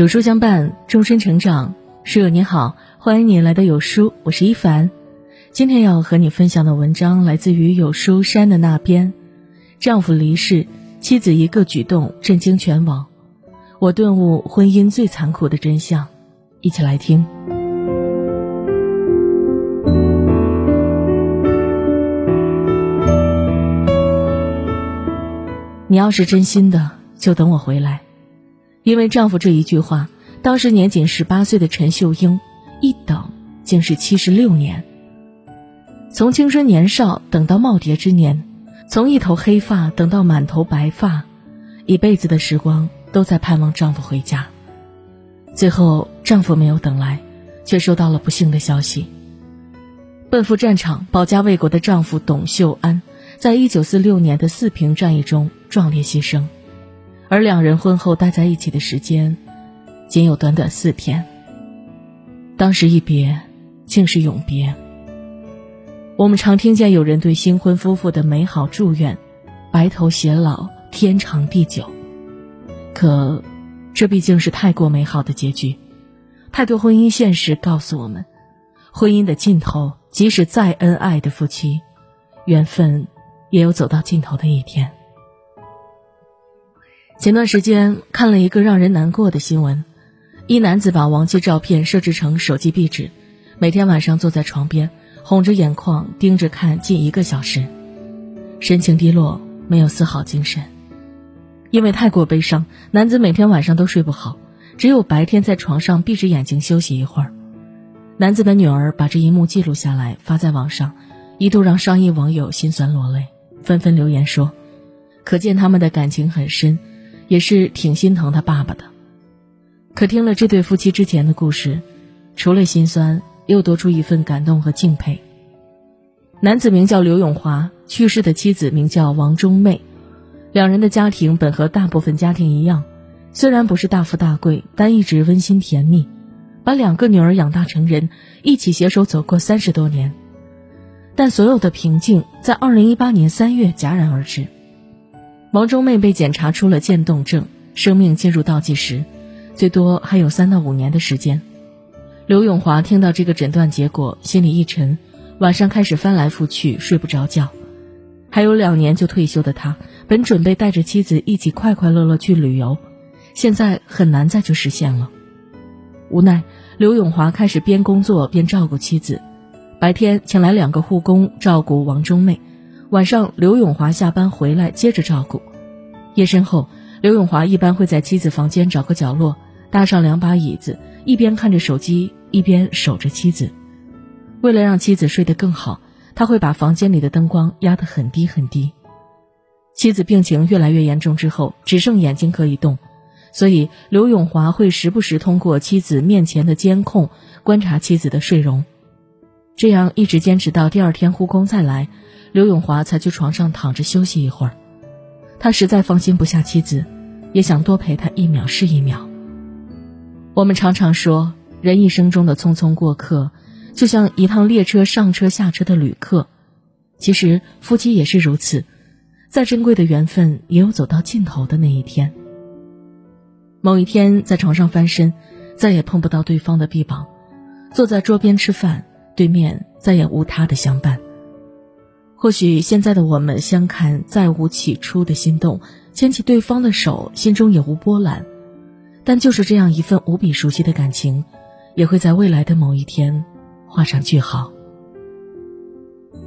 有书相伴，终身成长。书友你好，欢迎你来到有书，我是一凡。今天要和你分享的文章来自于有书山的那边。丈夫离世，妻子一个举动震惊全网，我顿悟婚姻最残酷的真相。一起来听。你要是真心的，就等我回来。因为丈夫这一句话，当时年仅十八岁的陈秀英，一等竟是七十六年。从青春年少等到耄耋之年，从一头黑发等到满头白发，一辈子的时光都在盼望丈夫回家。最后，丈夫没有等来，却收到了不幸的消息。奔赴战场保家卫国的丈夫董秀安，在一九四六年的四平战役中壮烈牺牲。而两人婚后待在一起的时间，仅有短短四天。当时一别，竟是永别。我们常听见有人对新婚夫妇的美好祝愿：白头偕老，天长地久。可，这毕竟是太过美好的结局。太多婚姻现实告诉我们，婚姻的尽头，即使再恩爱的夫妻，缘分也有走到尽头的一天。前段时间看了一个让人难过的新闻：一男子把亡妻照片设置成手机壁纸，每天晚上坐在床边，红着眼眶盯着看近一个小时，神情低落，没有丝毫精神。因为太过悲伤，男子每天晚上都睡不好，只有白天在床上闭着眼睛休息一会儿。男子的女儿把这一幕记录下来发在网上，一度让上亿网友心酸落泪，纷纷留言说：“可见他们的感情很深。”也是挺心疼他爸爸的，可听了这对夫妻之前的故事，除了心酸，又多出一份感动和敬佩。男子名叫刘永华，去世的妻子名叫王中妹，两人的家庭本和大部分家庭一样，虽然不是大富大贵，但一直温馨甜蜜，把两个女儿养大成人，一起携手走过三十多年。但所有的平静，在二零一八年三月戛然而止。王中妹被检查出了渐冻症，生命进入倒计时，最多还有三到五年的时间。刘永华听到这个诊断结果，心里一沉，晚上开始翻来覆去睡不着觉。还有两年就退休的他，本准备带着妻子一起快快乐乐去旅游，现在很难再去实现了。无奈，刘永华开始边工作边照顾妻子，白天请来两个护工照顾王中妹。晚上，刘永华下班回来接着照顾。夜深后，刘永华一般会在妻子房间找个角落，搭上两把椅子，一边看着手机，一边守着妻子。为了让妻子睡得更好，他会把房间里的灯光压得很低很低。妻子病情越来越严重之后，只剩眼睛可以动，所以刘永华会时不时通过妻子面前的监控观察妻子的睡容。这样一直坚持到第二天护工再来。刘永华才去床上躺着休息一会儿，他实在放心不下妻子，也想多陪她一秒是一秒。我们常常说，人一生中的匆匆过客，就像一趟列车上车下车的旅客。其实夫妻也是如此，再珍贵的缘分，也有走到尽头的那一天。某一天在床上翻身，再也碰不到对方的臂膀；坐在桌边吃饭，对面再也无他的相伴。或许现在的我们相看再无起初的心动，牵起对方的手，心中也无波澜。但就是这样一份无比熟悉的感情，也会在未来的某一天画上句号。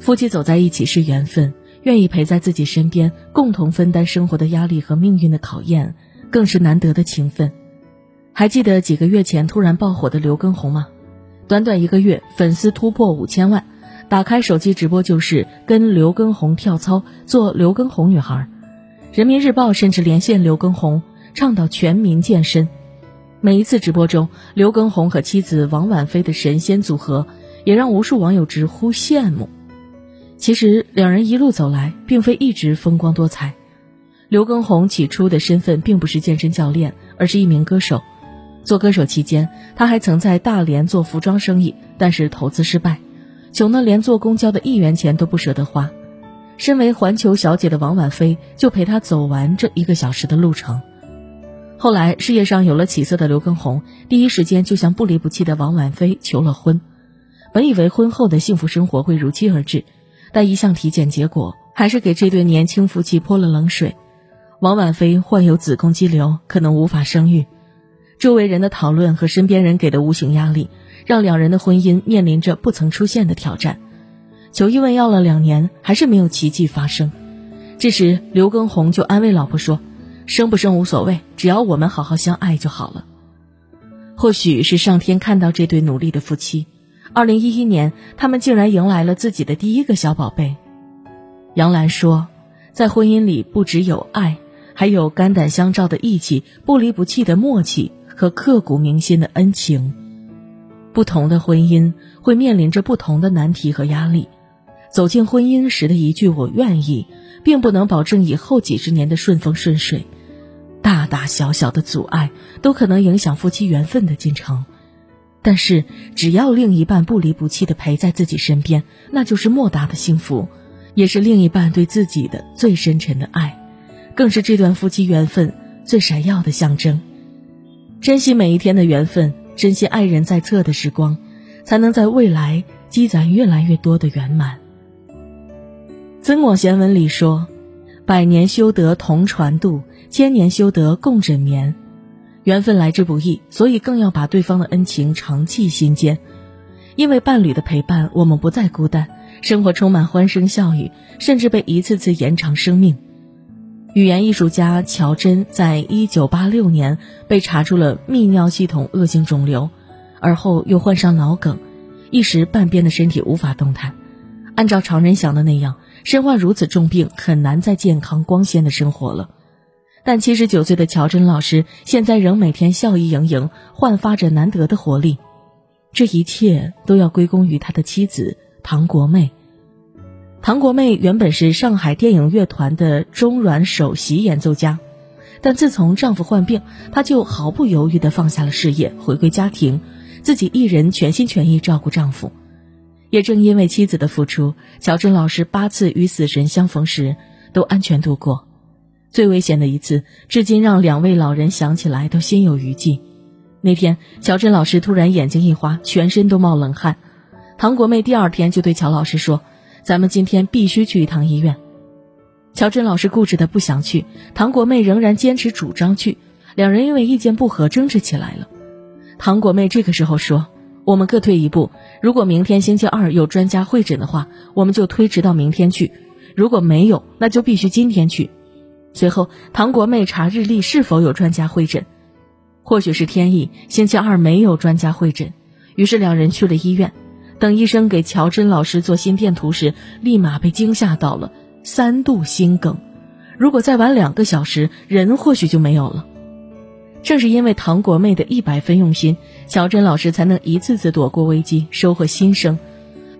夫妻走在一起是缘分，愿意陪在自己身边，共同分担生活的压力和命运的考验，更是难得的情分。还记得几个月前突然爆火的刘畊宏吗？短短一个月，粉丝突破五千万。打开手机直播就是跟刘畊宏跳操，做刘畊宏女孩。人民日报甚至连线刘畊宏，倡导全民健身。每一次直播中，刘畊宏和妻子王婉菲的神仙组合，也让无数网友直呼羡慕。其实两人一路走来，并非一直风光多彩。刘畊宏起初的身份并不是健身教练，而是一名歌手。做歌手期间，他还曾在大连做服装生意，但是投资失败。穷得连坐公交的一元钱都不舍得花，身为环球小姐的王婉菲就陪他走完这一个小时的路程。后来事业上有了起色的刘畊宏，第一时间就向不离不弃的王婉菲求了婚。本以为婚后的幸福生活会如期而至，但一项体检结果还是给这对年轻夫妻泼了冷水。王婉菲患有子宫肌瘤，可能无法生育。周围人的讨论和身边人给的无形压力，让两人的婚姻面临着不曾出现的挑战。求医问药了两年，还是没有奇迹发生。这时，刘畊宏就安慰老婆说：“生不生无所谓，只要我们好好相爱就好了。”或许是上天看到这对努力的夫妻，二零一一年，他们竟然迎来了自己的第一个小宝贝。杨澜说：“在婚姻里，不只有爱，还有肝胆相照的义气、不离不弃的默契和刻骨铭心的恩情。不同的婚姻会面临着不同的难题和压力。”走进婚姻时的一句“我愿意”，并不能保证以后几十年的顺风顺水，大大小小的阻碍都可能影响夫妻缘分的进程。但是，只要另一半不离不弃的陪在自己身边，那就是莫大的幸福，也是另一半对自己的最深沉的爱，更是这段夫妻缘分最闪耀的象征。珍惜每一天的缘分，珍惜爱人在侧的时光，才能在未来积攒越来越多的圆满。《增广贤文》里说：“百年修得同船渡，千年修得共枕眠。”缘分来之不易，所以更要把对方的恩情常记心间。因为伴侣的陪伴，我们不再孤单，生活充满欢声笑语，甚至被一次次延长生命。语言艺术家乔真在一九八六年被查出了泌尿系统恶性肿瘤，而后又患上脑梗，一时半边的身体无法动弹。按照常人想的那样。身患如此重病，很难再健康光鲜的生活了。但七十九岁的乔真老师现在仍每天笑意盈盈，焕发着难得的活力。这一切都要归功于他的妻子唐国妹。唐国妹原本是上海电影乐团的中阮首席演奏家，但自从丈夫患病，她就毫不犹豫地放下了事业，回归家庭，自己一人全心全意照顾丈夫。也正因为妻子的付出，乔振老师八次与死神相逢时都安全度过。最危险的一次，至今让两位老人想起来都心有余悸。那天，乔振老师突然眼睛一花，全身都冒冷汗。唐国妹第二天就对乔老师说：“咱们今天必须去一趟医院。”乔真老师固执的不想去，唐国妹仍然坚持主张去，两人因为意见不合争执起来了。唐国妹这个时候说。我们各退一步。如果明天星期二有专家会诊的话，我们就推迟到明天去；如果没有，那就必须今天去。随后，唐国妹查日历是否有专家会诊，或许是天意，星期二没有专家会诊。于是两人去了医院。等医生给乔真老师做心电图时，立马被惊吓到了三度心梗。如果再晚两个小时，人或许就没有了。正是因为唐国妹的一百分用心，乔真老师才能一次次躲过危机，收获新生。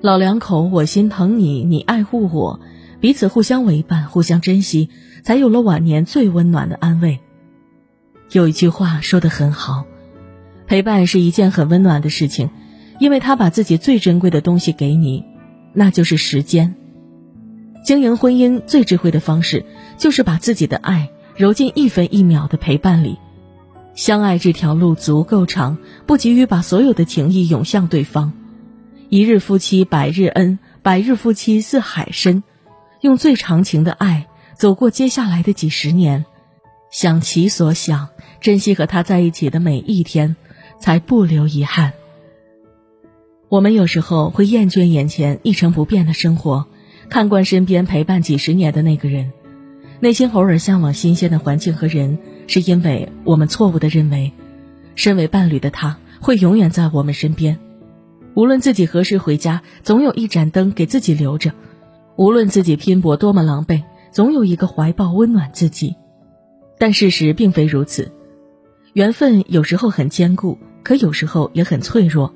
老两口，我心疼你，你爱护我，彼此互相为伴，互相珍惜，才有了晚年最温暖的安慰。有一句话说的很好，陪伴是一件很温暖的事情，因为他把自己最珍贵的东西给你，那就是时间。经营婚姻最智慧的方式，就是把自己的爱揉进一分一秒的陪伴里。相爱这条路足够长，不急于把所有的情谊涌向对方。一日夫妻百日恩，百日夫妻似海深。用最长情的爱走过接下来的几十年，想其所想，珍惜和他在一起的每一天，才不留遗憾。我们有时候会厌倦眼前一成不变的生活，看惯身边陪伴几十年的那个人，内心偶尔向往新鲜的环境和人。是因为我们错误的认为，身为伴侣的他会永远在我们身边，无论自己何时回家，总有一盏灯给自己留着；无论自己拼搏多么狼狈，总有一个怀抱温暖自己。但事实并非如此，缘分有时候很坚固，可有时候也很脆弱。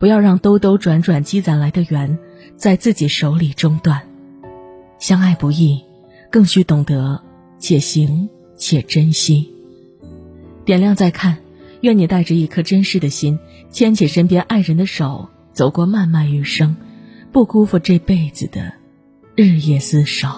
不要让兜兜转转积攒来的缘，在自己手里中断。相爱不易，更需懂得且行。且珍惜。点亮再看，愿你带着一颗真实的心，牵起身边爱人的手，走过漫漫余生，不辜负这辈子的日夜厮守。